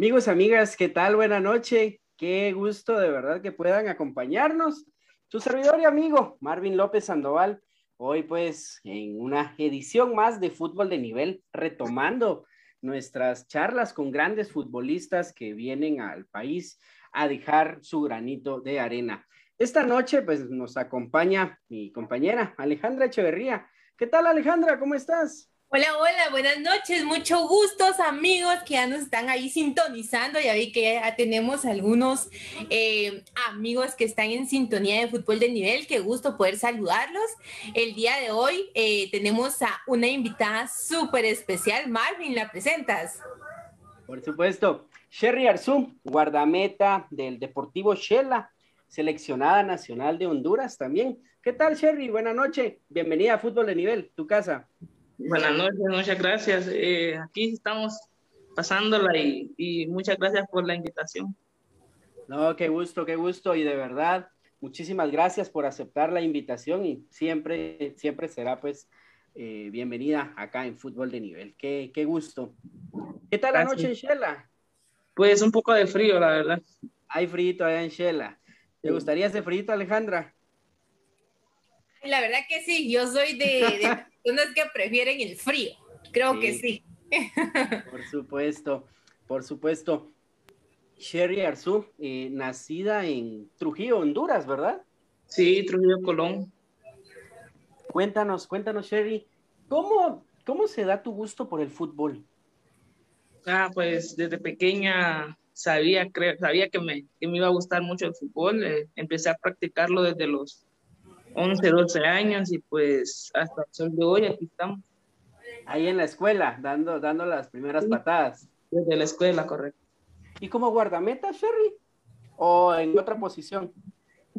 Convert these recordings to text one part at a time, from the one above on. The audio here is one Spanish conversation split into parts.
Amigos, amigas, ¿qué tal? Buena noche. Qué gusto de verdad que puedan acompañarnos. Su servidor y amigo, Marvin López Sandoval. Hoy pues en una edición más de fútbol de nivel, retomando nuestras charlas con grandes futbolistas que vienen al país a dejar su granito de arena. Esta noche pues nos acompaña mi compañera Alejandra Echeverría. ¿Qué tal Alejandra? ¿Cómo estás? Hola, hola, buenas noches, mucho gustos amigos que ya nos están ahí sintonizando. Ya vi que ya tenemos algunos eh, amigos que están en sintonía de fútbol de nivel. Qué gusto poder saludarlos. El día de hoy eh, tenemos a una invitada súper especial. Marvin, ¿la presentas? Por supuesto, Sherry Arzú, guardameta del Deportivo Shela, seleccionada nacional de Honduras también. ¿Qué tal, Sherry? Buenas noches. Bienvenida a Fútbol de Nivel, tu casa. Buenas noches, muchas gracias. Eh, aquí estamos pasándola y, muchas gracias por la invitación. No, qué gusto, qué gusto y de verdad, muchísimas gracias por aceptar la invitación y siempre, siempre será pues eh, bienvenida acá en Fútbol de Nivel. Qué, qué gusto. ¿Qué tal la noche en Shela? Pues un poco de frío, la verdad. Hay frío allá en Shela. ¿Te gustaría ese frío, Alejandra? La verdad que sí, yo soy de personas que prefieren el frío. Creo que sí. Por supuesto, por supuesto. Sherry Arzú, eh, nacida en Trujillo, Honduras, ¿verdad? Sí, Trujillo, Colón. Cuéntanos, cuéntanos, Sherry, ¿cómo, cómo se da tu gusto por el fútbol? Ah, pues desde pequeña sabía, sabía que me, que me iba a gustar mucho el fútbol. Eh, empecé a practicarlo desde los 11, 12 años y pues hasta el sol de hoy aquí estamos. Ahí en la escuela, dando, dando las primeras patadas. Desde la escuela, correcto. ¿Y como guardameta, Sherry? ¿O en otra posición?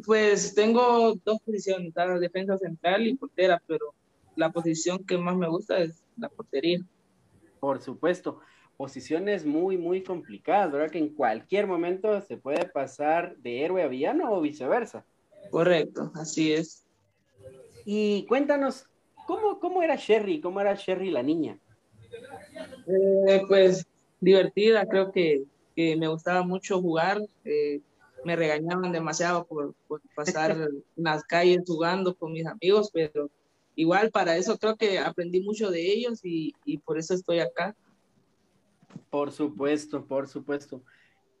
Pues tengo dos posiciones, la defensa central y portera, pero la posición que más me gusta es la portería. Por supuesto, posiciones muy, muy complicadas, ¿verdad? Que en cualquier momento se puede pasar de héroe a villano o viceversa. Correcto, así es. Y cuéntanos, ¿cómo, cómo era Sherry? ¿Cómo era Sherry la niña? Eh, pues divertida, creo que, que, me gustaba mucho jugar. Eh, me regañaban demasiado por, por pasar en las calles jugando con mis amigos, pero igual para eso creo que aprendí mucho de ellos y, y por eso estoy acá. Por supuesto, por supuesto.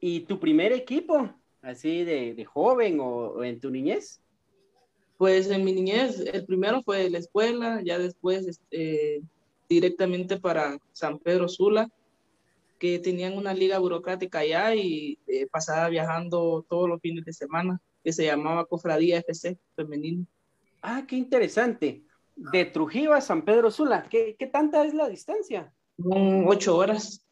¿Y tu primer equipo, así de, de joven o, o, en tu niñez? Pues en mi niñez, el primero fue la escuela, ya después este, directamente para San Pedro Sula, que tenían una liga burocrática allá y eh, pasaba viajando todos los fines de semana, que se llamaba Cofradía FC Femenino. Ah, qué interesante. De Trujillo a San Pedro Sula, ¿qué, qué tanta es la distancia? Ocho horas.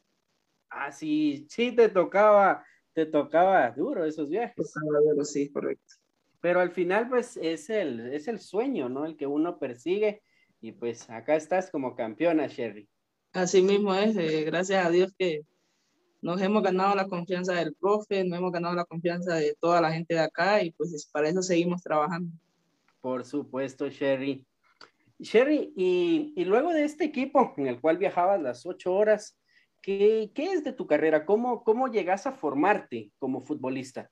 Ah, sí, sí, te tocaba, te tocaba duro esos viajes. Tocaba duro, sí, correcto. Pero al final, pues, es el, es el sueño, ¿no? El que uno persigue. Y pues acá estás como campeona, Sherry. Así mismo es, eh, gracias a Dios que nos hemos ganado la confianza del profe, nos hemos ganado la confianza de toda la gente de acá y pues para eso seguimos trabajando. Por supuesto, Sherry. Sherry, y, y luego de este equipo en el cual viajabas las ocho horas, ¿qué, qué es de tu carrera? ¿Cómo, ¿Cómo llegas a formarte como futbolista?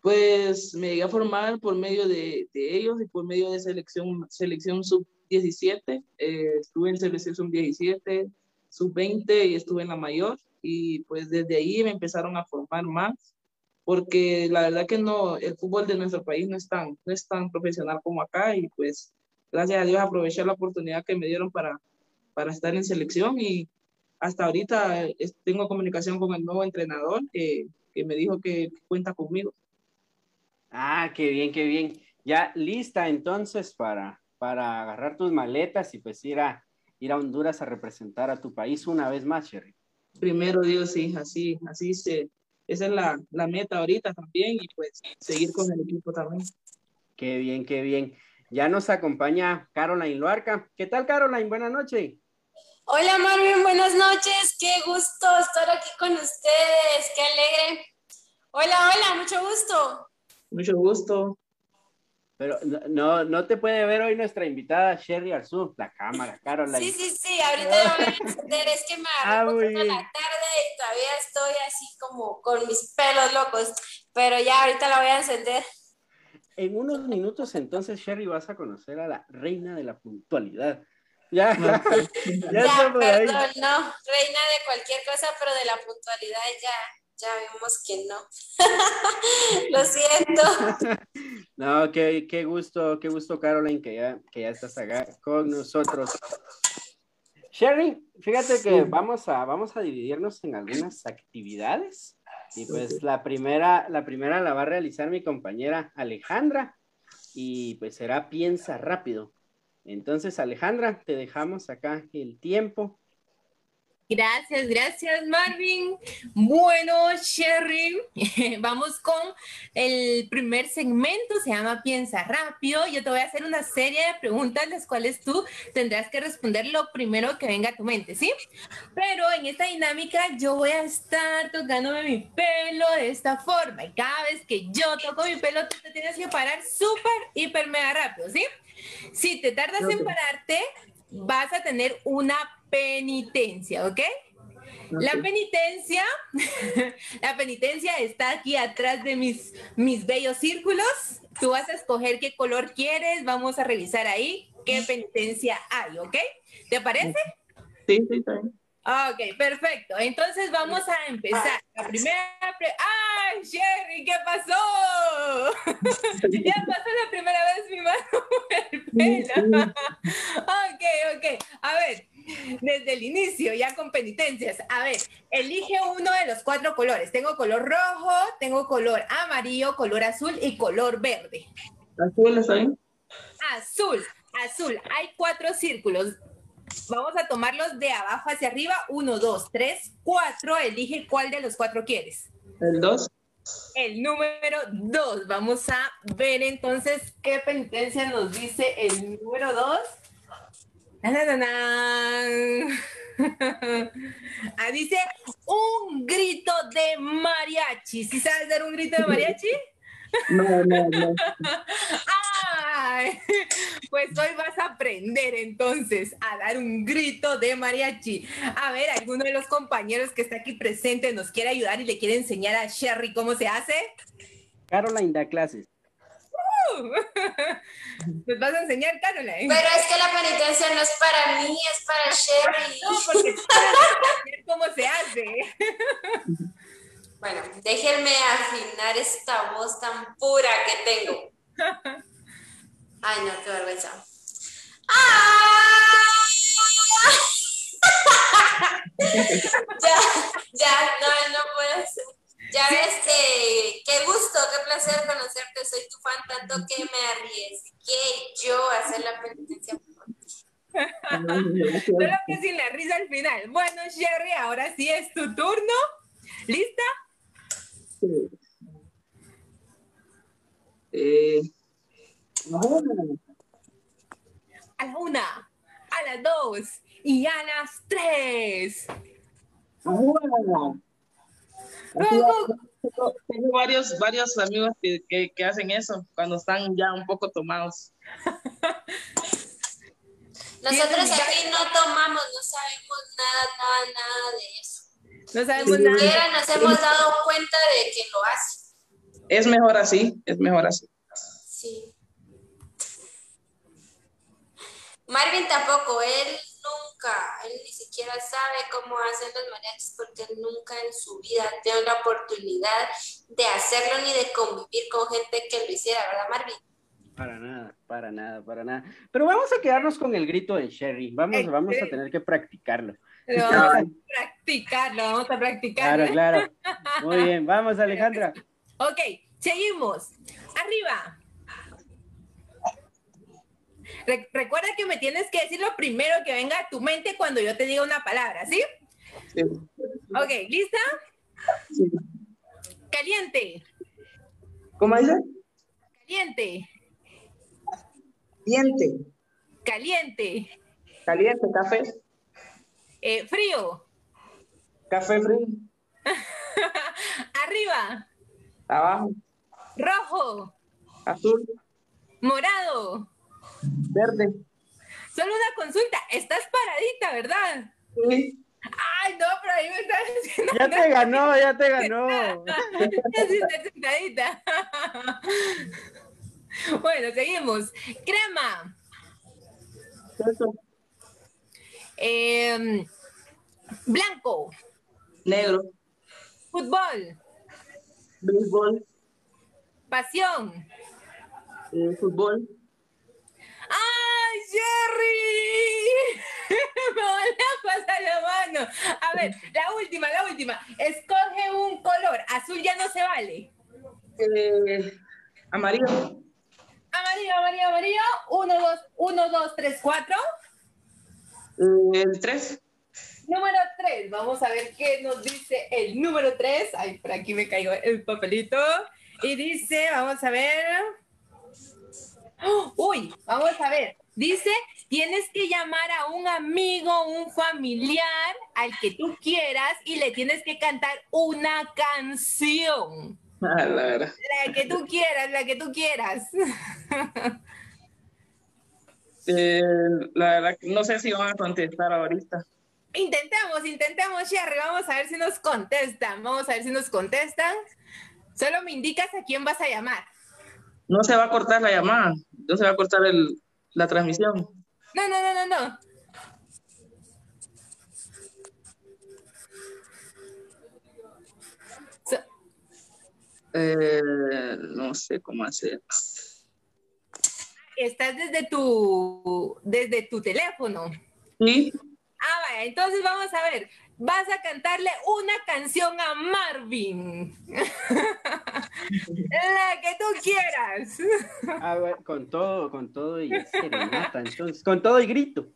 Pues me llegué a formar por medio de, de ellos y por medio de selección, selección sub-17. Eh, estuve en selección sub-17, sub-20 y estuve en la mayor. Y pues desde ahí me empezaron a formar más, porque la verdad que no, el fútbol de nuestro país no es tan, no es tan profesional como acá. Y pues gracias a Dios aproveché la oportunidad que me dieron para, para estar en selección. Y hasta ahorita tengo comunicación con el nuevo entrenador que, que me dijo que cuenta conmigo. Ah, qué bien, qué bien. Ya lista entonces para, para agarrar tus maletas y pues ir a, ir a Honduras a representar a tu país una vez más, Sherry. Primero Dios, sí, así, así se, esa es la, la meta ahorita también y pues seguir con el equipo también. Qué bien, qué bien. Ya nos acompaña Caroline Luarca. ¿Qué tal, Caroline? Buenas noches. Hola, Marvin, buenas noches. Qué gusto estar aquí con ustedes. Qué alegre. Hola, hola, mucho gusto. Mucho gusto. Pero no, no te puede ver hoy nuestra invitada Sherry Arzú, la cámara, Caroline. Sí, sí, sí, ahorita la voy a encender. Es que me agarró ah, la tarde y todavía estoy así como con mis pelos locos. Pero ya ahorita la voy a encender. En unos minutos entonces, Sherry, vas a conocer a la reina de la puntualidad. Ya, ya, ya perdón, no, reina de cualquier cosa, pero de la puntualidad ya ya vimos que no. Lo siento. No, qué, qué, gusto, qué gusto, Caroline, que ya, que ya estás acá con nosotros. Sherry, fíjate que vamos a, vamos a dividirnos en algunas actividades. Y pues la primera, la primera la va a realizar mi compañera Alejandra. Y pues será piensa rápido. Entonces, Alejandra, te dejamos acá el tiempo Gracias, gracias Marvin. Bueno, Sherry, vamos con el primer segmento, se llama Piensa rápido. Yo te voy a hacer una serie de preguntas, las cuales tú tendrás que responder lo primero que venga a tu mente, ¿sí? Pero en esta dinámica yo voy a estar tocándome mi pelo de esta forma y cada vez que yo toco mi pelo, tú te tienes que parar súper, hiper, mega rápido, ¿sí? Si te tardas en pararte, vas a tener una penitencia, ¿ok? La penitencia, la penitencia está aquí atrás de mis, mis bellos círculos. Tú vas a escoger qué color quieres, vamos a revisar ahí qué penitencia hay, ¿ok? ¿Te parece? Sí, sí, bien. Ok, perfecto. Entonces vamos a empezar. La primera... ¡Ay, Sherry! ¿Qué pasó? ya pasó la primera vez mi mano ok, ok. A ver, desde el inicio, ya con penitencias. A ver, elige uno de los cuatro colores. Tengo color rojo, tengo color amarillo, color azul y color verde. Azul, ¿está Azul, azul. Hay cuatro círculos. Vamos a tomarlos de abajo hacia arriba. Uno, dos, tres, cuatro. Elige cuál de los cuatro quieres. El dos. El número dos. Vamos a ver entonces qué penitencia nos dice el número dos. Ah, dice un grito de mariachi. ¿Sí sabes dar un grito de mariachi? No, no, no. Ay, pues hoy vas a aprender entonces a dar un grito de mariachi. A ver, ¿alguno de los compañeros que está aquí presente nos quiere ayudar y le quiere enseñar a Sherry cómo se hace? Caroline da clases. Nos vas a enseñar, Caroline. Pero es que la penitencia no es para mí, es para Sherry. No, porque tú sabes cómo se hace. Bueno, déjenme afinar esta voz tan pura que tengo. Ay, no, qué vergüenza. ¡Ah! ya, ya, no, no puedo ser. Ya ves que qué gusto, qué placer conocerte. Soy tu fan, tanto que me arriesgué yo a hacer la penitencia por ti. Solo que sin la risa al final. Bueno, Sherry, ahora sí es tu turno. ¿Lista? Eh, A la una, a las dos y a las tres. Tengo, tengo varios, varios amigos que, que, que hacen eso cuando están ya un poco tomados. Nosotros aquí no tomamos, no sabemos nada, nada, nada de eso. No sabemos Ni nada. siquiera nos hemos dado cuenta de que lo hace. Es mejor así, es mejor así. Sí. Marvin tampoco, él nunca, él ni siquiera sabe cómo hacen los mariachis porque él nunca en su vida tenido la oportunidad de hacerlo ni de convivir con gente que lo hiciera, ¿verdad, Marvin? Para nada, para nada, para nada. Pero vamos a quedarnos con el grito de Sherry. Vamos, vamos a tener que practicarlo. Lo vamos a practicarlo, vamos a practicarlo. Claro, claro. Muy bien, vamos Alejandra. Ok, seguimos. Arriba. Re- recuerda que me tienes que decir lo primero que venga a tu mente cuando yo te diga una palabra, ¿sí? Sí. Ok, ¿lista? Sí. Caliente, ¿Cómo dice? caliente, Diente, caliente, caliente, café, eh, frío, café frío, arriba, abajo, rojo, azul, morado. verde. Solo una consulta, estás paradita, ¿verdad? Sí. Ay, no, pero ahí me estás diciendo. Ya te ganó, ya te ganó. Ya sí está sentadita. Bueno, seguimos. Crema. Eso. Em, blanco. Negro, Fútbol. béisbol, Pasión. eh, fútbol, ¡Ay, Jerry! Me volvió a pasar la mano. A ver, la última, la última. Escoge un color. Azul ya no se vale. eh, amarillo, Amarillo, amarillo, amarillo. Uno, dos, uno, dos, tres, cuatro. eh, el 3, Número 3, vamos a ver qué nos dice el número 3. Ay, por aquí me cayó el papelito. Y dice, vamos a ver. ¡Oh! Uy, vamos a ver. Dice, tienes que llamar a un amigo, un familiar, al que tú quieras, y le tienes que cantar una canción. ah, la que tú quieras, la que tú quieras. Eh, la verdad, no sé si van a contestar ahorita. Intentemos, intentemos, Sherry. Vamos a ver si nos contestan. Vamos a ver si nos contestan. Solo me indicas a quién vas a llamar. No se va a cortar la llamada, no se va a cortar el, la transmisión. No, no, no, no, no. So- Eh, no sé cómo hacer. estás desde tu, desde tu teléfono. Sí, Ah, vaya, entonces vamos a ver. Vas a cantarle una canción a Marvin. La que tú quieras. A ver, con todo, con todo y serenata, entonces, con todo y grito.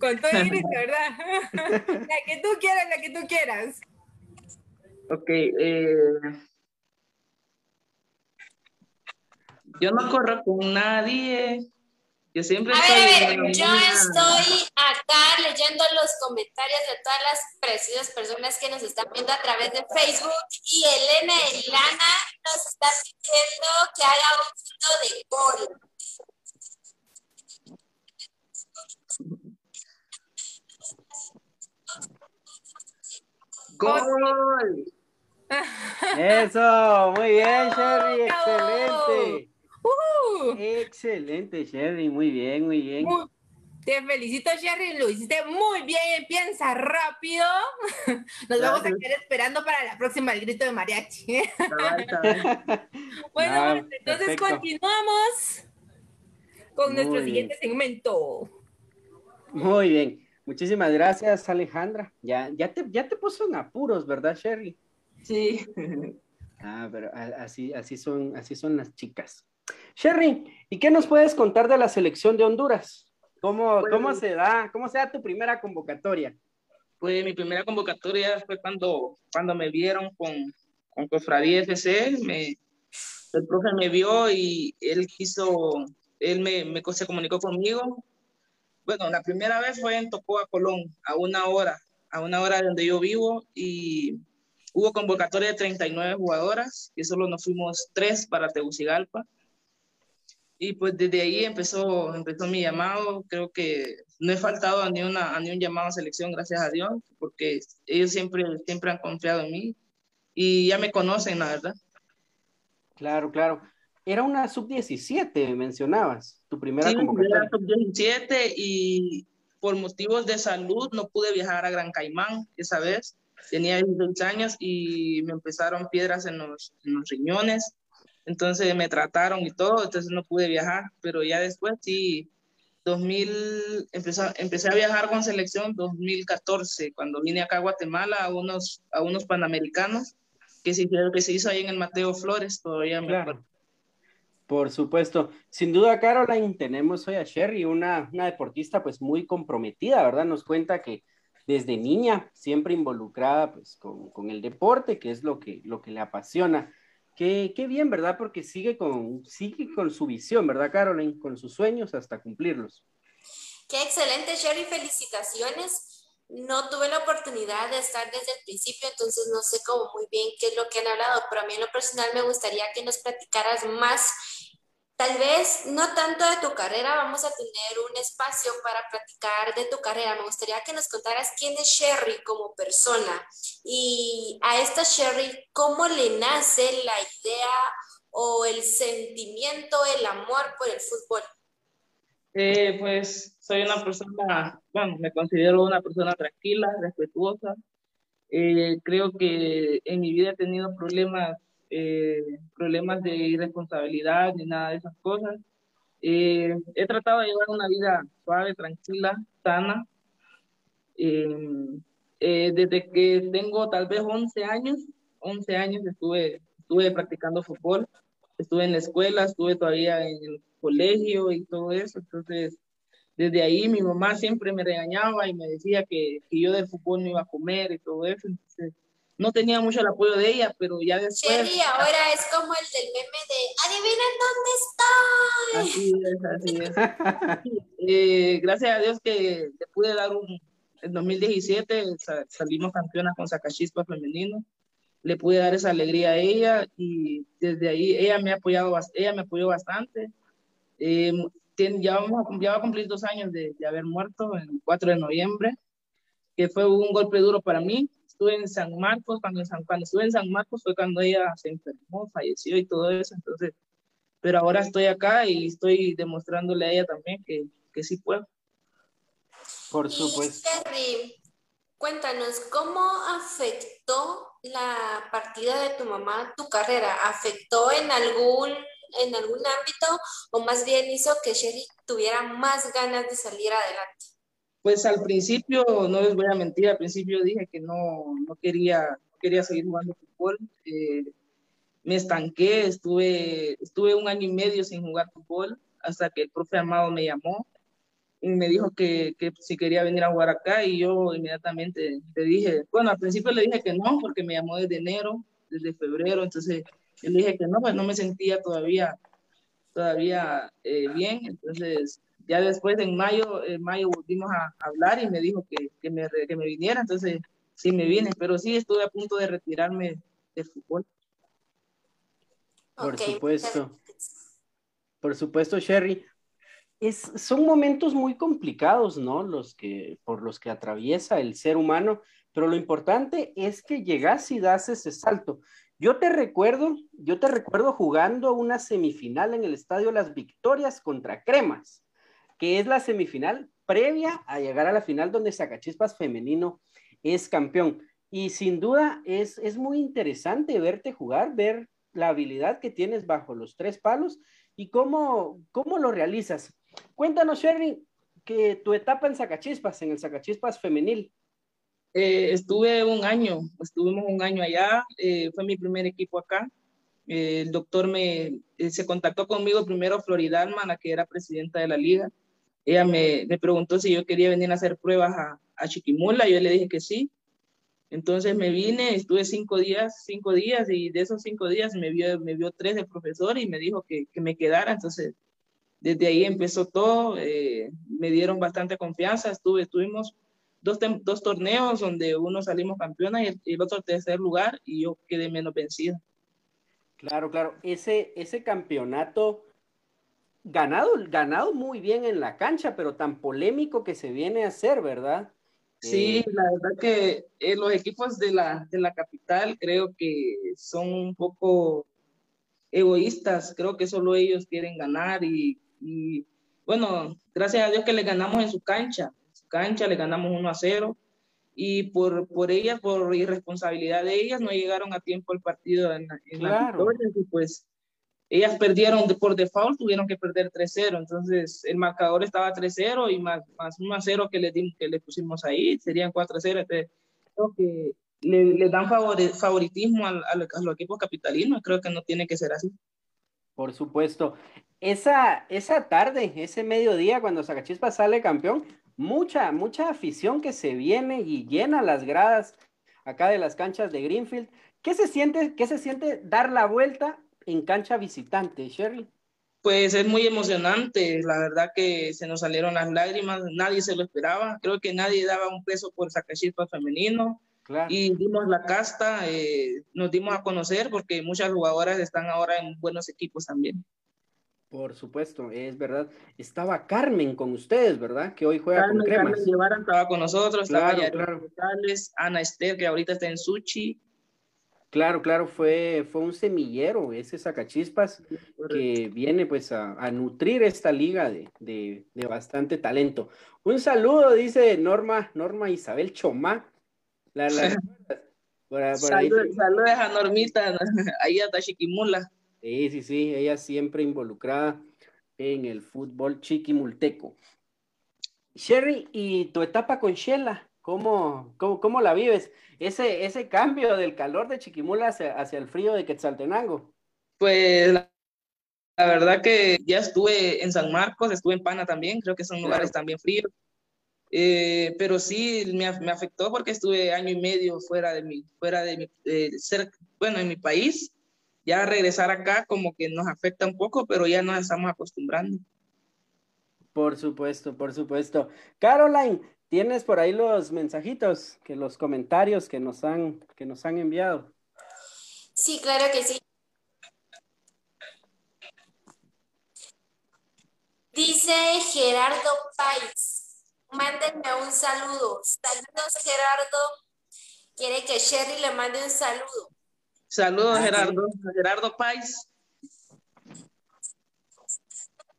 Con todo el grito, ¿verdad? La que tú quieras, la que tú quieras. ok. eh, Yo no corro con nadie. Yo siempre a estoy. Ver, yo estoy acá leyendo los comentarios de todas las preciosas personas que nos están viendo a través de Facebook y Elena Elana nos está pidiendo que haga un de gol. ¡Gol! Eso, muy bien, Sherry, excelente. Uh, Excelente, Sherry, muy bien, muy bien. muy- te felicito, Sherry, lo hiciste muy bien, piensa rápido. Nos vamos a quedar esperando para la próxima el grito de mariachi. Bueno, entonces perfecto. continuamos con nuestro siguiente segmento. Muy bien. Muchísimas gracias, Alejandra. Ya, ya, te, ya te puso en apuros, ¿verdad, Sherry? Sí. Ah, pero así, así, son, así son las chicas. Sherry, ¿y qué nos puedes contar de la selección de Honduras? ¿Cómo, cómo se da, cómo se da tu primera convocatoria? Pues mi primera convocatoria fue cuando, cuando me vieron con, con Cofradía FC. Me, el profe me vio y él quiso, él me, me se comunicó conmigo. Bueno, la primera vez fue en Tocoa, Colón, a una hora, a una hora de donde yo vivo y hubo convocatoria de 39 jugadoras y solo nos fuimos tres para Tegucigalpa. Y pues desde ahí empezó, empezó mi llamado. Creo que no he faltado a ni, una, a ni un llamado a selección, gracias a Dios, porque ellos siempre, siempre han confiado en mí y ya me conocen, la verdad. Claro, claro. Era una sub-17, mencionabas, tu primera Sí, convocatoria. era sub-17 y por motivos de salud no pude viajar a Gran Caimán esa vez. Tenía 16 años y me empezaron piedras en los, en los riñones. Entonces me trataron y todo, entonces no pude viajar. Pero ya después sí, 2000, empecé, empecé a viajar con selección 2014, cuando vine acá a Guatemala a unos, a unos panamericanos que se, que se hizo ahí en el Mateo Flores, todavía me acuerdo. Por supuesto. Sin duda, Caroline, tenemos hoy a Sherry, una, una deportista pues muy comprometida, ¿verdad? Nos cuenta que desde niña, siempre involucrada pues con, con el deporte, que es lo que, lo que le apasiona. Qué, qué bien, ¿verdad? Porque sigue con, sigue con su visión, ¿verdad, Caroline? Con sus sueños hasta cumplirlos. Qué excelente, Sherry, felicitaciones. No tuve la oportunidad de estar desde el principio, entonces no sé cómo muy bien qué es lo que han hablado, pero a mí en lo personal me gustaría que nos platicaras más, tal vez no tanto de tu carrera, vamos a tener un espacio para platicar de tu carrera. Me gustaría que nos contaras quién es Sherry como persona y a esta Sherry, cómo le nace la idea o el sentimiento, el amor por el fútbol. Eh, pues soy una persona, bueno, me considero una persona tranquila, respetuosa. Eh, creo que en mi vida he tenido problemas, eh, problemas de irresponsabilidad ni nada de esas cosas. Eh, he tratado de llevar una vida suave, tranquila, sana. Eh, eh, desde que tengo tal vez 11 años, 11 años estuve, estuve practicando fútbol, estuve en la escuela, estuve todavía en el colegio y todo eso, entonces desde ahí mi mamá siempre me regañaba y me decía que, que yo del fútbol no iba a comer y todo eso, entonces no tenía mucho el apoyo de ella, pero ya después... Sherry ahora es como el del meme de adivinen dónde estoy. Así es, así es. Eh, gracias a Dios que le pude dar un, en 2017 sa- salimos campeonas con Sacachispa femenino, le pude dar esa alegría a ella y desde ahí ella me ha apoyado, ella me apoyó bastante. Eh, ya, vamos a, ya va a cumplir dos años de, de haber muerto, el 4 de noviembre, que fue un golpe duro para mí. Estuve en San Marcos, cuando, en San, cuando estuve en San Marcos fue cuando ella se enfermó, falleció y todo eso, entonces, pero ahora estoy acá y estoy demostrándole a ella también que, que sí puedo. Por Y supuesto. Sherry, cuéntanos, ¿cómo afectó la partida de tu mamá tu carrera? ¿Afectó en algún, en algún ámbito o más bien hizo que Sherry tuviera más ganas de salir adelante? Pues al principio, no les voy a mentir, al principio dije que no, no quería, quería seguir jugando fútbol. eh, me estanqué, estuve, estuve un año y medio sin jugar fútbol hasta que el profe Amado me llamó y me dijo que, que si quería venir a jugar acá y yo inmediatamente le dije, bueno, al principio le dije que no porque me llamó desde enero, desde febrero, entonces yo le dije que no, pues no me sentía todavía todavía eh, bien, entonces ya después en mayo, en mayo volvimos a hablar y me dijo que, que, me, que me viniera, entonces sí me vine, pero sí estuve a punto de retirarme del fútbol. Por supuesto. Por supuesto, Sherry. Es, son momentos muy complicados, ¿no? Los que, por los que atraviesa el ser humano, pero lo importante es que llegas y das ese salto. Yo te recuerdo, yo te recuerdo jugando una semifinal en el Estadio Las Victorias contra Cremas, que es la semifinal previa a llegar a la final donde Sacachispas femenino es campeón. Y sin duda es, es muy interesante verte jugar, ver la habilidad que tienes bajo los tres palos y cómo, cómo lo realizas. Cuéntanos, Sherry, que tu etapa en Sacachispas, en el Sacachispas femenil. Eh, estuve un año, estuvimos un año allá, eh, fue mi primer equipo acá. Eh, el doctor me se contactó conmigo primero Florida la que era presidenta de la liga. Ella me, me, preguntó si yo quería venir a hacer pruebas a, a Chiquimula, yo le dije que sí. Entonces me vine, estuve cinco días, cinco días, y de esos cinco días me vio, me vio tres el profesor y me dijo que, que me quedara. Entonces, desde ahí empezó todo, eh, me dieron bastante confianza, estuve, estuvimos dos, dos torneos donde uno salimos campeona y el, otro tercer lugar y yo quedé menos vencida. Claro, claro, ese, ese campeonato ganado, ganado muy bien en la cancha, pero tan polémico que se viene a hacer, ¿verdad? Sí, la verdad que eh, los equipos de la, de la capital creo que son un poco egoístas, creo que solo ellos quieren ganar y, y, bueno, gracias a Dios que le ganamos en su cancha, en su cancha le ganamos 1 a 0 y por, por ellas, por irresponsabilidad de ellas, no llegaron a tiempo el partido en, en la victoria y pues ellas perdieron por default, tuvieron que perder 3-0, entonces el marcador estaba 3-0 y más, más 1-0 que le, que le pusimos ahí, serían 4-0, creo que le, le dan favoritismo a, a, los equipos capitalinos, creo que no tiene que ser así. Por supuesto. Esa, esa tarde, ese mediodía, cuando Zacachispa sale campeón, mucha, mucha afición que se viene y llena las gradas acá de las canchas de Greenfield. ¿Qué se siente, qué se siente dar la vuelta en cancha visitante, Sherry? Pues es muy emocionante, la verdad que se nos salieron las lágrimas, nadie se lo esperaba, creo que nadie daba un peso por Zacachispa femenino y dimos la casta, eh, nos dimos a conocer porque muchas jugadoras están ahora en buenos equipos también. Por supuesto, es verdad. Estaba Carmen con ustedes, ¿verdad? Que hoy juega con Cremas. Carmen Guevara estaba con nosotros, claro, estaba Ana Esther, que ahorita está en Suchi, Claro, claro, fue, fue un semillero ese Sacachispas que viene pues a, nutrir esta liga de, bastante talento. Un saludo, dice Norma, Norma Isabel Chomá. La, saludos, a Normita, ahí a Chiquimula. Sí, sí, sí, ella siempre involucrada en el fútbol chiquimulteco. Sherry, ¿y tu etapa con Shela? ¿Cómo, cómo, la vives? Ese, ese cambio del calor de Chiquimula hacia, hacia el frío de Quetzaltenango. Pues la, verdad que ya estuve en San Marcos, estuve en Pana también, creo que son lugares también fríos. Eh, pero sí me, me, afectó porque estuve año y medio fuera de mi, fuera de mi, ser, bueno, en mi país. Ya regresar acá como que nos afecta un poco, pero ya nos estamos acostumbrando. Por supuesto, por supuesto. Caroline, ¿Tienes por ahí los mensajitos, que los comentarios que nos han, que nos han enviado? Sí, claro que sí. Dice Gerardo Pais, mándenme un saludo. Saludos, Gerardo. Quiere que Sherry le mande un saludo. Saludos, Gerardo. Gerardo Pais.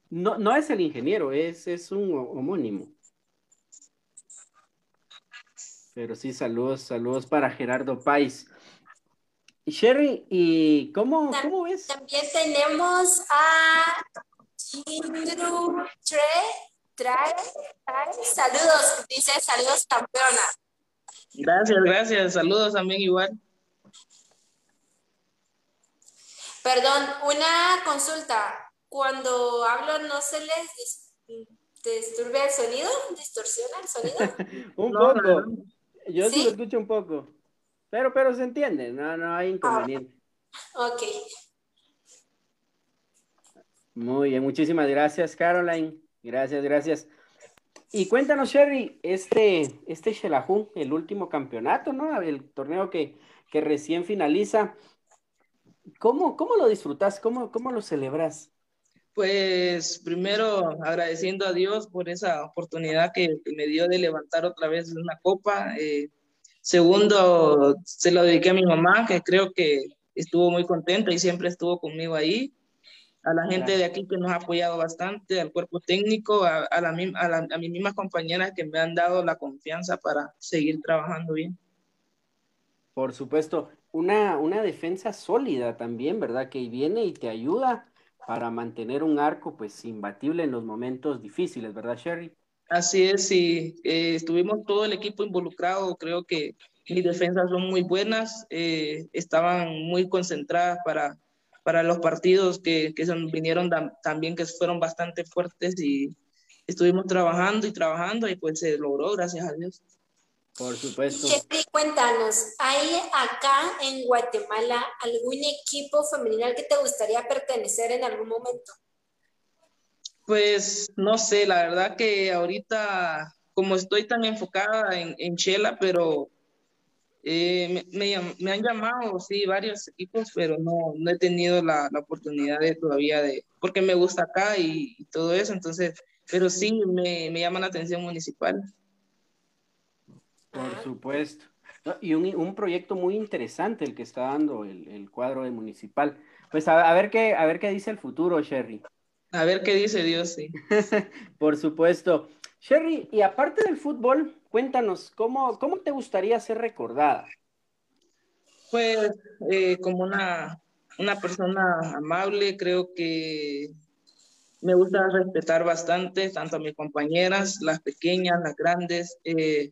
No, no es el ingeniero, es, es un homónimo. Pero sí, saludos, saludos para Gerardo Pais. Sherry, ¿y cómo, cómo ves? También tenemos a Chindru Trae, saludos, dice saludos campeona. Gracias, gracias, saludos también igual. Perdón, una consulta. Cuando hablo no se les disturbe el sonido, distorsiona el sonido. Un poco. Yo sí, lo escucho un poco. Pero, pero se entiende, no, no hay inconveniente. ok. Muy bien, muchísimas gracias, Caroline. Gracias, gracias. Y cuéntanos, Sherry, este, este Shelahu, el último campeonato, ¿no? El torneo que, que recién finaliza. ¿Cómo, cómo lo disfrutas? ¿Cómo, ¿Cómo lo celebras? Pues primero agradeciendo a Dios por esa oportunidad que, me dio de levantar otra vez una copa. Eh, segundo, se lo dediqué a mi mamá, que creo que estuvo muy contenta y siempre estuvo conmigo ahí a la gente de aquí que nos ha apoyado bastante, al cuerpo técnico, a, a, la, a, a mis mismas compañeras que me han dado la confianza para seguir trabajando bien. Por supuesto, una, una defensa sólida también, ¿verdad? Que viene y te ayuda para mantener un arco pues imbatible en los momentos difíciles, ¿verdad, Sherry? Así es, sí. Eh, estuvimos todo el equipo involucrado, creo que mis defensas son muy buenas, eh, estaban muy concentradas para para los partidos que, que son, vinieron también, que fueron bastante fuertes y estuvimos trabajando y trabajando y pues se logró, gracias a Dios. Por supuesto. Cuéntanos, ¿hay acá en Guatemala algún equipo femenino que te gustaría pertenecer en algún momento? Pues no sé, la verdad que ahorita, como estoy tan enfocada en, en Chela, pero eh, me, me, han llamado, sí, varios equipos, pero no, no he tenido la, la oportunidad de todavía de, porque me gusta acá y, todo eso, entonces, pero sí me, me, llama la atención municipal. Por supuesto. Y un, un, proyecto muy interesante el que está dando el, el cuadro de municipal. Pues a, a, ver qué, a ver qué dice el futuro, Sherry. A ver qué dice Dios, sí. Por supuesto. Sherry, y aparte del fútbol, cuéntanos, ¿cómo, cómo te gustaría ser recordada? Pues eh, como una, una persona amable, creo que me gusta respetar bastante tanto a mis compañeras, las pequeñas, las grandes. Eh,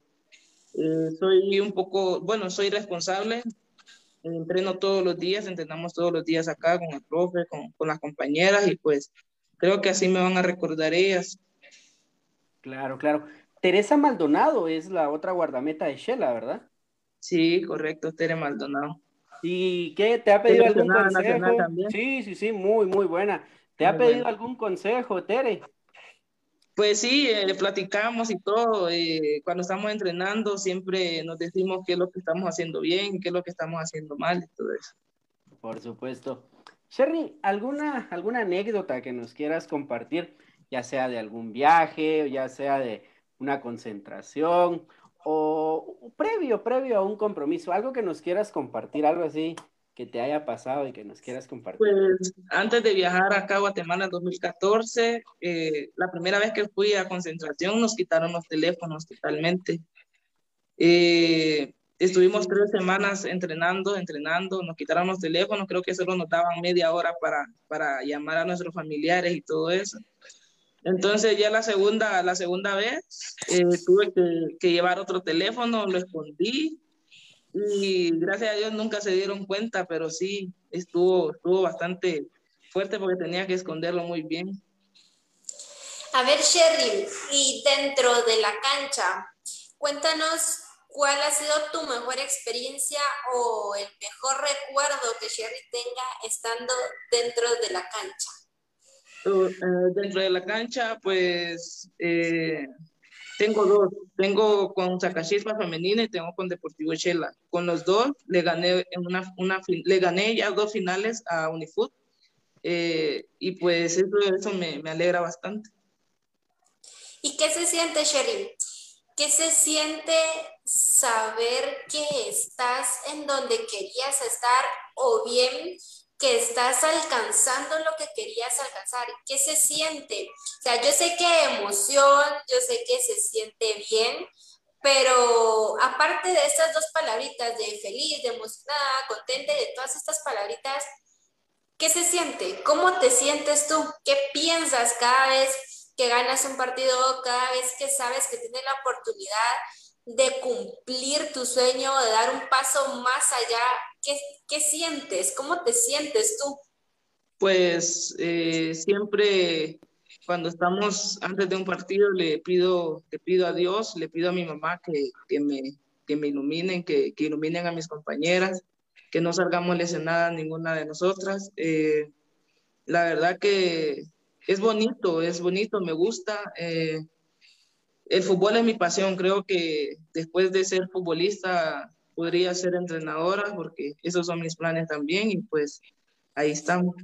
eh, soy un poco, bueno, soy responsable, entreno todos los días, entrenamos todos los días acá con el profe, con, con las compañeras y pues creo que así me van a recordar ellas. Claro, claro. Teresa Maldonado es la otra guardameta de Shela, ¿verdad? Sí, correcto, Tere Maldonado. ¿Y qué? ¿Te ha pedido algún consejo? Sí, sí, sí, muy, muy buena. ¿Te ha pedido algún consejo, Tere? Pues sí, eh, platicamos y todo. Eh, cuando estamos entrenando siempre nos decimos qué es lo que estamos haciendo bien, qué es lo que estamos haciendo mal y todo eso. Por supuesto. Sherry, ¿alguna, alguna anécdota que nos quieras compartir? ya sea de algún viaje, ya sea de una concentración o previo, previo a un compromiso, algo que nos quieras compartir, algo así que te haya pasado y que nos quieras compartir. Pues antes de viajar acá a Guatemala en 2014, eh, la primera vez que fui a concentración nos quitaron los teléfonos totalmente. Eh, estuvimos tres semanas entrenando, entrenando, nos quitaron los teléfonos, creo que solo nos daban media hora para, para llamar a nuestros familiares y todo eso. Entonces ya la segunda, la segunda vez eh, tuve que, que, llevar otro teléfono, lo escondí y gracias a Dios nunca se dieron cuenta, pero sí estuvo, estuvo bastante fuerte porque tenía que esconderlo muy bien. A ver, Sherry, y dentro de la cancha, cuéntanos cuál ha sido tu mejor experiencia o el mejor recuerdo que Sherry tenga estando dentro de la cancha. Eh, dentro de la cancha, pues eh, tengo dos. Tengo con Zacachispa femenina y tengo con Deportivo Chela. Con los dos le gané, una, una, le gané ya dos finales a Unifoot. Eh, y pues eso, eso me, me alegra bastante. ¿Y qué se siente, Sherry? ¿Qué se siente saber que estás en donde querías estar o bien que estás alcanzando lo que querías alcanzar. ¿Qué se siente? O sea, yo sé que emoción, yo sé que se siente bien, pero aparte de estas dos palabritas de feliz, de emocionada, contenta, de todas estas palabritas, ¿qué se siente? ¿Cómo te sientes tú? ¿Qué piensas cada vez que ganas un partido, cada vez que sabes que tienes la oportunidad de cumplir tu sueño, de dar un paso más allá? ¿Qué, qué sientes? ¿Cómo te sientes tú? Pues eh, siempre cuando estamos antes de un partido le pido, le pido a Dios, le pido a mi mamá que, que me, que me iluminen, que, que, iluminen a mis compañeras, que no salgamos lesionadas ninguna de nosotras. Eh, la verdad que es bonito, es bonito, me gusta. Eh, el fútbol es mi pasión, creo que después de ser futbolista podría ser entrenadora porque esos son mis planes también y pues ahí estamos.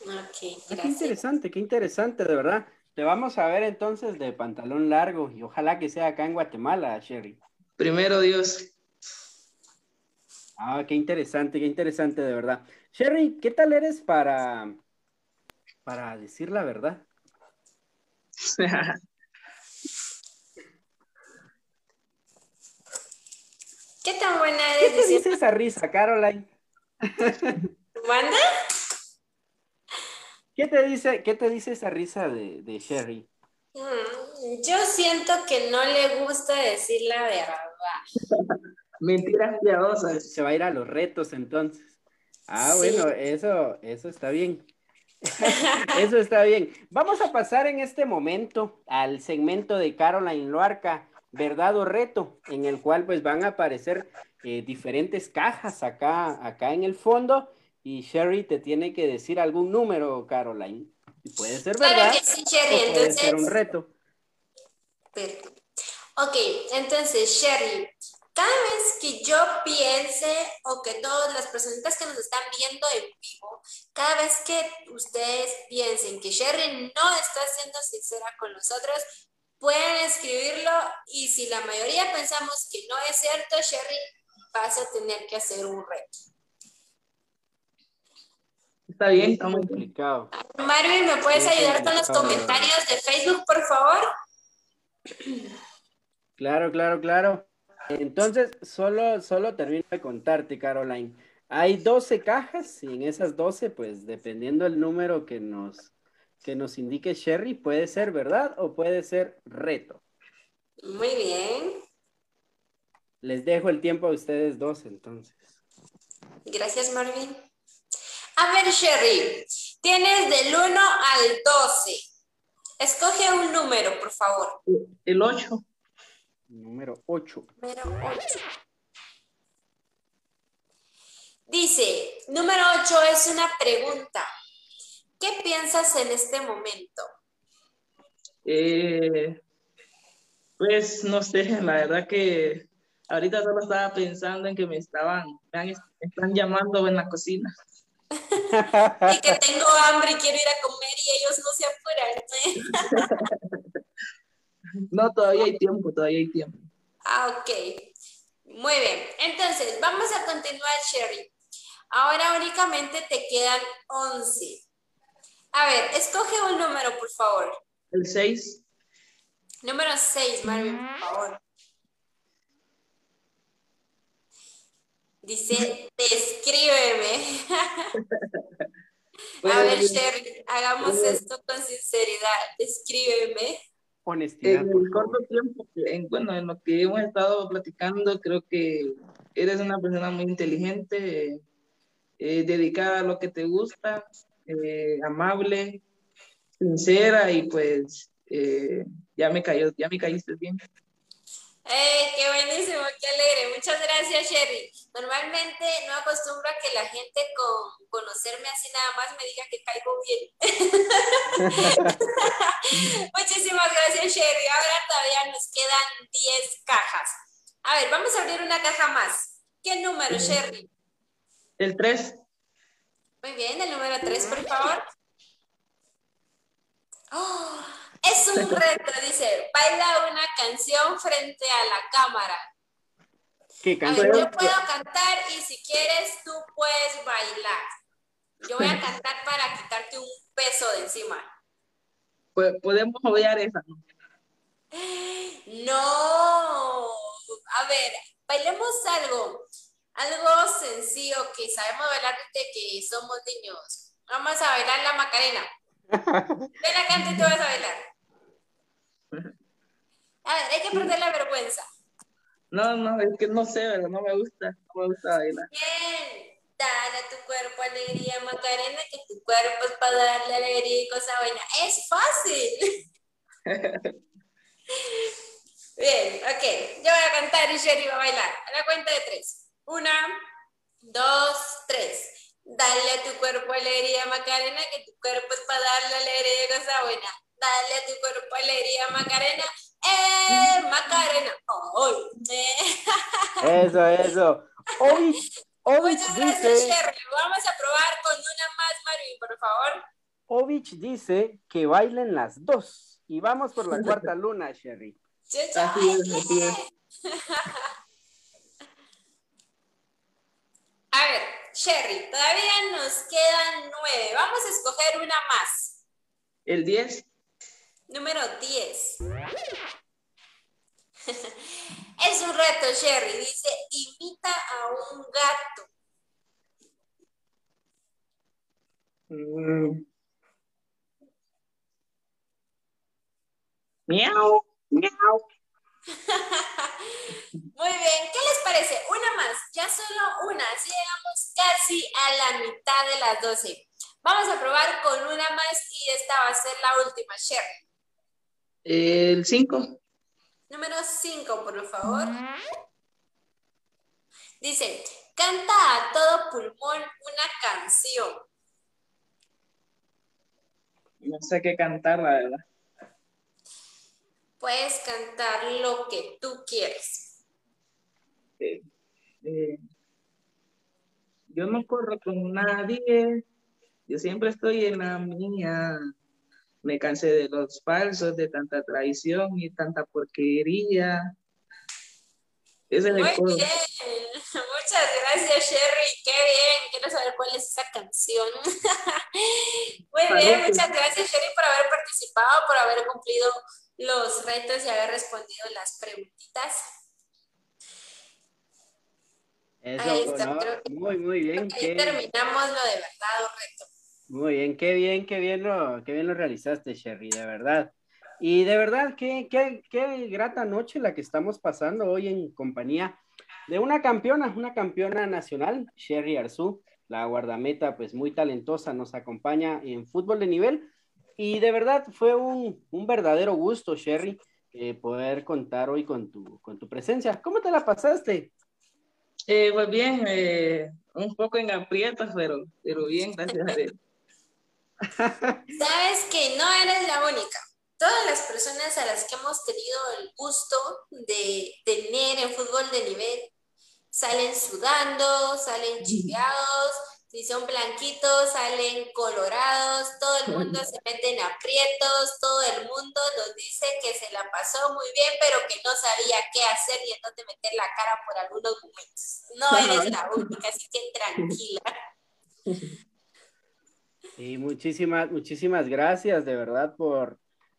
Okay, ah, qué interesante, qué interesante, de verdad. Te vamos a ver entonces de pantalón largo y ojalá que sea acá en Guatemala, Sherry. Primero Dios. Ah, qué interesante, qué interesante, de verdad. Sherry, ¿qué tal eres para, para decir la verdad? ¿Qué tan buena eres? ¿Qué te dice esa risa, Caroline? ¿Manda? ¿Qué te dice, qué te dice esa risa de, de Sherry? Mm, yo siento que no le gusta decir la verdad. Mentiras piadosas. Se va a ir a los retos entonces. Ah, bueno, eso, eso está bien. eso está bien. Vamos a pasar en este momento al segmento de Caroline Loarca, verdad o reto, en el cual pues van a aparecer eh, diferentes cajas acá, acá en el fondo y Sherry te tiene que decir algún número, Caroline. puede ser verdad. Claro que sí, Sherry. O puede ser un reto. Ok, entonces, Sherry, cada vez que yo piense o que todas las personas que nos están viendo en vivo, cada vez que ustedes piensen que Sherry no está siendo sincera con nosotros, pueden escribirlo y si la mayoría pensamos que no es cierto, Sherry, vas a tener que hacer un reto. Está bien, está muy complicado. Marvin, ¿me puedes ayudar con los comentarios de Facebook, por favor? Claro, claro, claro. Entonces, solo, solo termino de contarte, Caroline. Hay 12 cajas y en esas 12, pues dependiendo del número que nos, que nos indique Sherry, puede ser verdad o puede ser reto. Muy bien. Les dejo el tiempo a ustedes dos entonces. Gracias, Marvin. A ver, Sherry, tienes del 1 al 12. Escoge un número, por favor. El 8. Número 8. Número 8. Dice, número 8 es una pregunta. ¿Qué piensas en este momento? Eh, pues no sé, la verdad que ahorita solo estaba pensando en que me estaban, me están llamando en la cocina. y que tengo hambre y quiero ir a comer y ellos no se apuran. no, todavía hay tiempo, todavía hay tiempo. Ah, ok. Muy bien. Entonces, vamos a continuar, Sherry. Ahora únicamente te quedan 11. A ver, escoge un número, por favor. El 6. Número 6, Marvin, por favor. Dice, descríbeme. A ver, Sherry, hagamos esto con sinceridad. Descríbeme. Honestidad. En el corto tiempo, en, bueno, en lo que hemos estado platicando, creo que eres una persona muy inteligente, eh, dedicada a lo que te gusta, eh, amable, sincera y pues eh, ya me cayó, ya me caíste bien. ¡Eh, qué buenísimo! ¡Qué alegre! Muchas gracias, Sherry. Normalmente no acostumbro a que la gente con conocerme así nada más me diga que caigo bien. Muchísimas gracias, Sherry. Ahora todavía nos quedan 10 cajas. A ver, vamos a abrir una caja más. ¿Qué número, Sherry? El 3. Muy bien, el número 3, por favor. ¡Oh! Es un reto, dice, baila una canción frente a la cámara. ¿Qué canción? A ver, yo puedo cantar y si quieres tú puedes bailar. Yo voy a cantar para quitarte un peso de encima. Pues podemos odiar esa. No. A ver, bailemos algo. Algo sencillo que sabemos bailar desde que somos niños. Vamos a bailar la Macarena. Ven acá y te vas a bailar. A ver, hay que perder la vergüenza. No, no, es que no sé, pero no me gusta, no me gusta bailar. Bien, dale a tu cuerpo alegría, Macarena, que tu cuerpo es para darle alegría y cosa buena. Es fácil. Bien, ok. Yo voy a cantar y Sherry va a bailar. A la cuenta de tres. Una, dos, tres. Dale a tu cuerpo alegría, Macarena, que tu cuerpo es para darle alegría y cosa buena. Dale a tu cuerpo alegría, Macarena. ¡Eh, Macarena! Eso, eso. Muchas gracias, Sherry. Vamos a probar con una más, Marvin, por favor. Ovich dice que bailen las dos. Y vamos por la cuarta luna, Sherry. A ver, Sherry, todavía nos quedan nueve. Vamos a escoger una más. ¿El 10? Número 10. es un reto, Sherry. Dice, imita a un gato. Mm. Miau, miau. Muy bien, ¿qué les parece? Una más, ya solo una, así llegamos casi a la mitad de las 12. Vamos a probar con una más y esta va a ser la última, Sherry. El 5. Número 5, por favor. Dice, canta a todo pulmón una canción. No sé qué cantar, la verdad. Puedes cantar lo que tú quieres. Eh, eh, yo no corro con nadie, yo siempre estoy en la mía. Me cansé de los falsos, de tanta traición y tanta porquería. Ese Muy bien, muchas gracias Sherry, qué bien, quiero saber cuál es esa canción. Muy bien, muchas gracias Sherry por haber participado, por haber cumplido los retos y haber respondido las preguntitas. Eso, muy, muy bien. Ahí terminamos lo de verdad, reto. Muy bien, qué bien, qué bien lo, qué bien lo realizaste, Sherry, de verdad. Y de verdad, qué, qué, qué grata noche la que estamos pasando hoy en compañía de una campeona, una campeona nacional, Sherry Arzú, la guardameta, pues muy talentosa, nos acompaña en fútbol de nivel y de verdad fue un, verdadero gusto, Sherry, eh, poder contar hoy con tu, con tu presencia. ¿Cómo te la pasaste? Eh, pues bien, eh, un poco en aprietos, pero, pero bien, gracias a Dios. Sabes que no eres la única. Todas las personas a las que hemos tenido el gusto de tener en fútbol de nivel salen sudando, salen chiveados, si son blanquitos, salen colorados, todo el mundo se mete en aprietos, todo el mundo nos dice que se la pasó muy bien, pero que no sabía qué hacer y entonces meter la cara por algunos momentos. No eres la única, así que tranquila. Sí, muchísimas, muchísimas gracias de verdad por,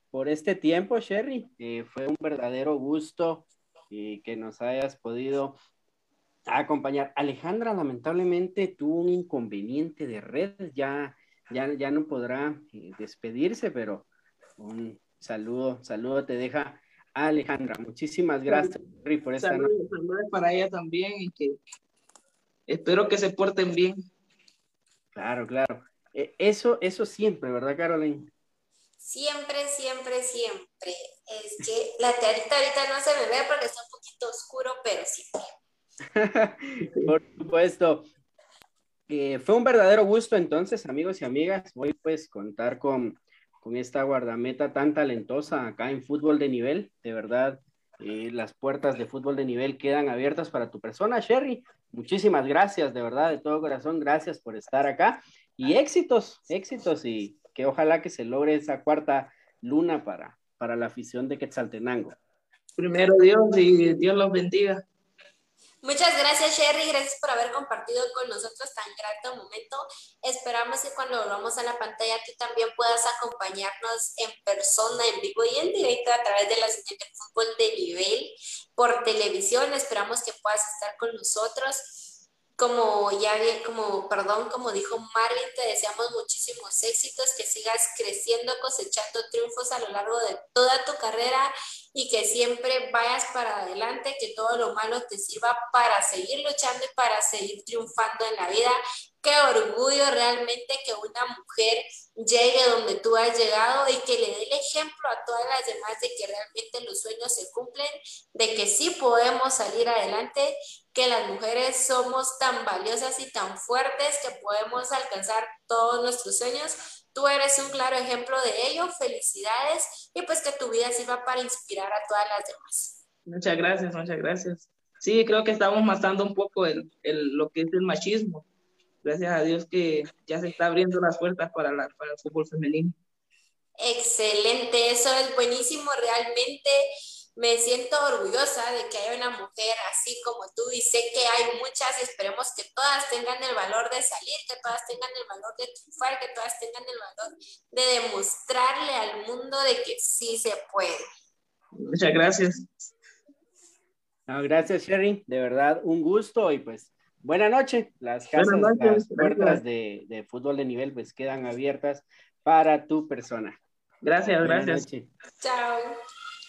por este tiempo, Sherry. Eh, fue un verdadero gusto y que nos hayas podido acompañar. Alejandra lamentablemente tuvo un inconveniente de red, ya, ya, ya no podrá eh, despedirse, pero un saludo, saludo te deja Alejandra. Muchísimas gracias por esta saludos, saludos para ella también y que espero que se porten bien. Claro, claro. E, eso, eso siempre, ¿verdad, Caroline? Siempre, siempre, siempre. Es que la tearita ahorita no se me ve porque está un poquito oscuro, pero siempre. Por supuesto. Eh, fue un verdadero gusto entonces, amigos y amigas. Voy pues contar con, con esta guardameta tan talentosa acá en fútbol de nivel. De verdad, eh, las puertas de fútbol de nivel quedan abiertas para tu persona, Sherry. Muchísimas gracias, de verdad, de todo corazón, gracias por estar acá. Y éxitos, éxitos y que ojalá que se logre esa cuarta luna para, para la afición de Quetzaltenango. Primero Dios y Dios los bendiga. Muchas gracias, Sherry. Gracias por haber compartido con nosotros tan grato momento. Esperamos que cuando volvamos a la pantalla tú también puedas acompañarnos en persona, en vivo y en directo a través de la señal de fútbol de nivel por televisión. Esperamos que puedas estar con nosotros como ya como, perdón, como dijo Marvin, te deseamos muchísimos éxitos, que sigas creciendo, cosechando triunfos a lo largo de toda tu carrera y que siempre vayas para adelante, que todo lo malo te sirva para seguir luchando y para seguir triunfando en la vida. Qué orgullo realmente que una mujer llegue donde tú has llegado y que le dé el ejemplo a todas las demás de que realmente los sueños se cumplen, de que sí podemos salir adelante que las mujeres somos tan valiosas y tan fuertes que podemos alcanzar todos nuestros sueños. Tú eres un claro ejemplo de ello. Felicidades y pues que tu vida sirva para inspirar a todas las demás. Muchas gracias, muchas gracias. Sí, creo que estamos matando un poco el, el, lo que es el machismo. Gracias a Dios que ya se está abriendo las puertas para, la, para el fútbol femenino. Excelente, eso es buenísimo realmente me siento orgullosa de que haya una mujer así como tú y sé que hay muchas y esperemos que todas tengan el valor de salir, que todas tengan el valor de triunfar, que todas tengan el valor de demostrarle al mundo de que sí se puede. Muchas gracias. gracias, Sherry. De verdad, un gusto y pues buena noche. Las casas, las puertas de, de, fútbol de nivel pues quedan abiertas para tu persona. Gracias, gracias. Chao.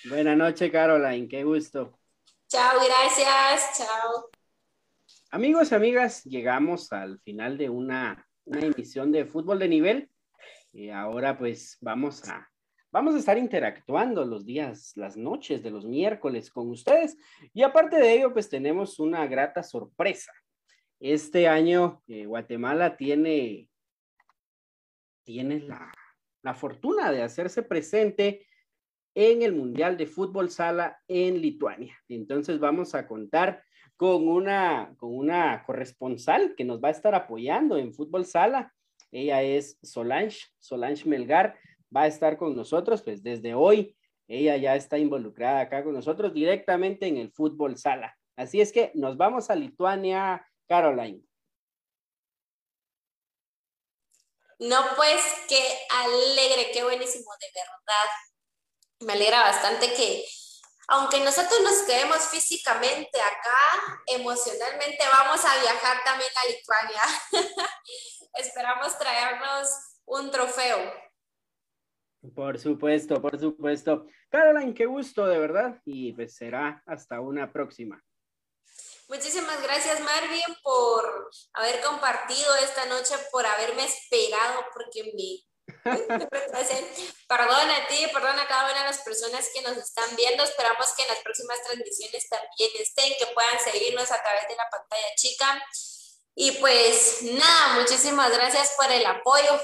Buenas noches, Caroline, qué gusto. Chao, gracias, chao. Amigos y amigas, llegamos al final de una, emisión de fútbol de nivel. Y ahora pues vamos a, vamos a estar interactuando los días, las noches de los miércoles con ustedes. Y aparte de ello, pues tenemos una grata sorpresa. Este año eh, Guatemala tiene, tiene la, la fortuna de hacerse presente en el Mundial de Fútbol Sala en Lituania. Entonces vamos a contar con una, con una corresponsal que nos va a estar apoyando en Fútbol Sala. Ella es Solange, Solange Melgar, va a estar con nosotros, pues desde hoy ella ya está involucrada acá con nosotros directamente en el Fútbol Sala. Así es que nos vamos a Lituania, Caroline. No, pues qué alegre, qué buenísimo, de verdad me alegra bastante que, aunque nosotros nos quedemos físicamente acá, emocionalmente vamos a viajar también a Lituania. Esperamos traernos un trofeo. Por supuesto, por supuesto. Caroline, qué gusto, de verdad. Y pues será hasta una próxima. Muchísimas gracias, Marvin, por haber compartido esta noche, por haberme esperado, porque me perdón a ti, perdón a cada una de las personas que nos están viendo. Esperamos que en las próximas transmisiones también estén, que puedan seguirnos a través de la pantalla chica. Y pues nada, muchísimas gracias por el apoyo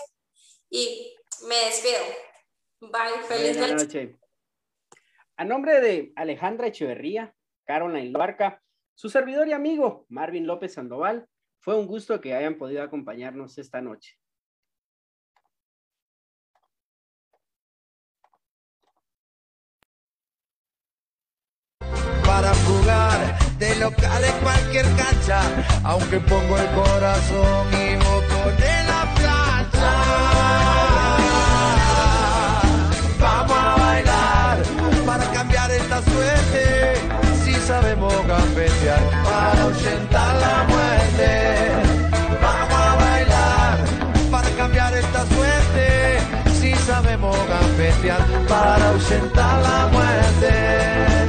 y me despido. Bye, feliz noche. A nombre de Alejandra Echeverría, Caroline Luarca, su servidor y amigo Marvin López Sandoval, fue un gusto que hayan podido acompañarnos esta noche. Para jugar de local en cualquier cancha, aunque pongo el corazón y motor en la plancha. Vamos a bailar para cambiar esta suerte, si sabemos gambetear para ahuyentar la muerte. Vamos a bailar para cambiar esta suerte, si sabemos gambetear para ahuyentar la muerte.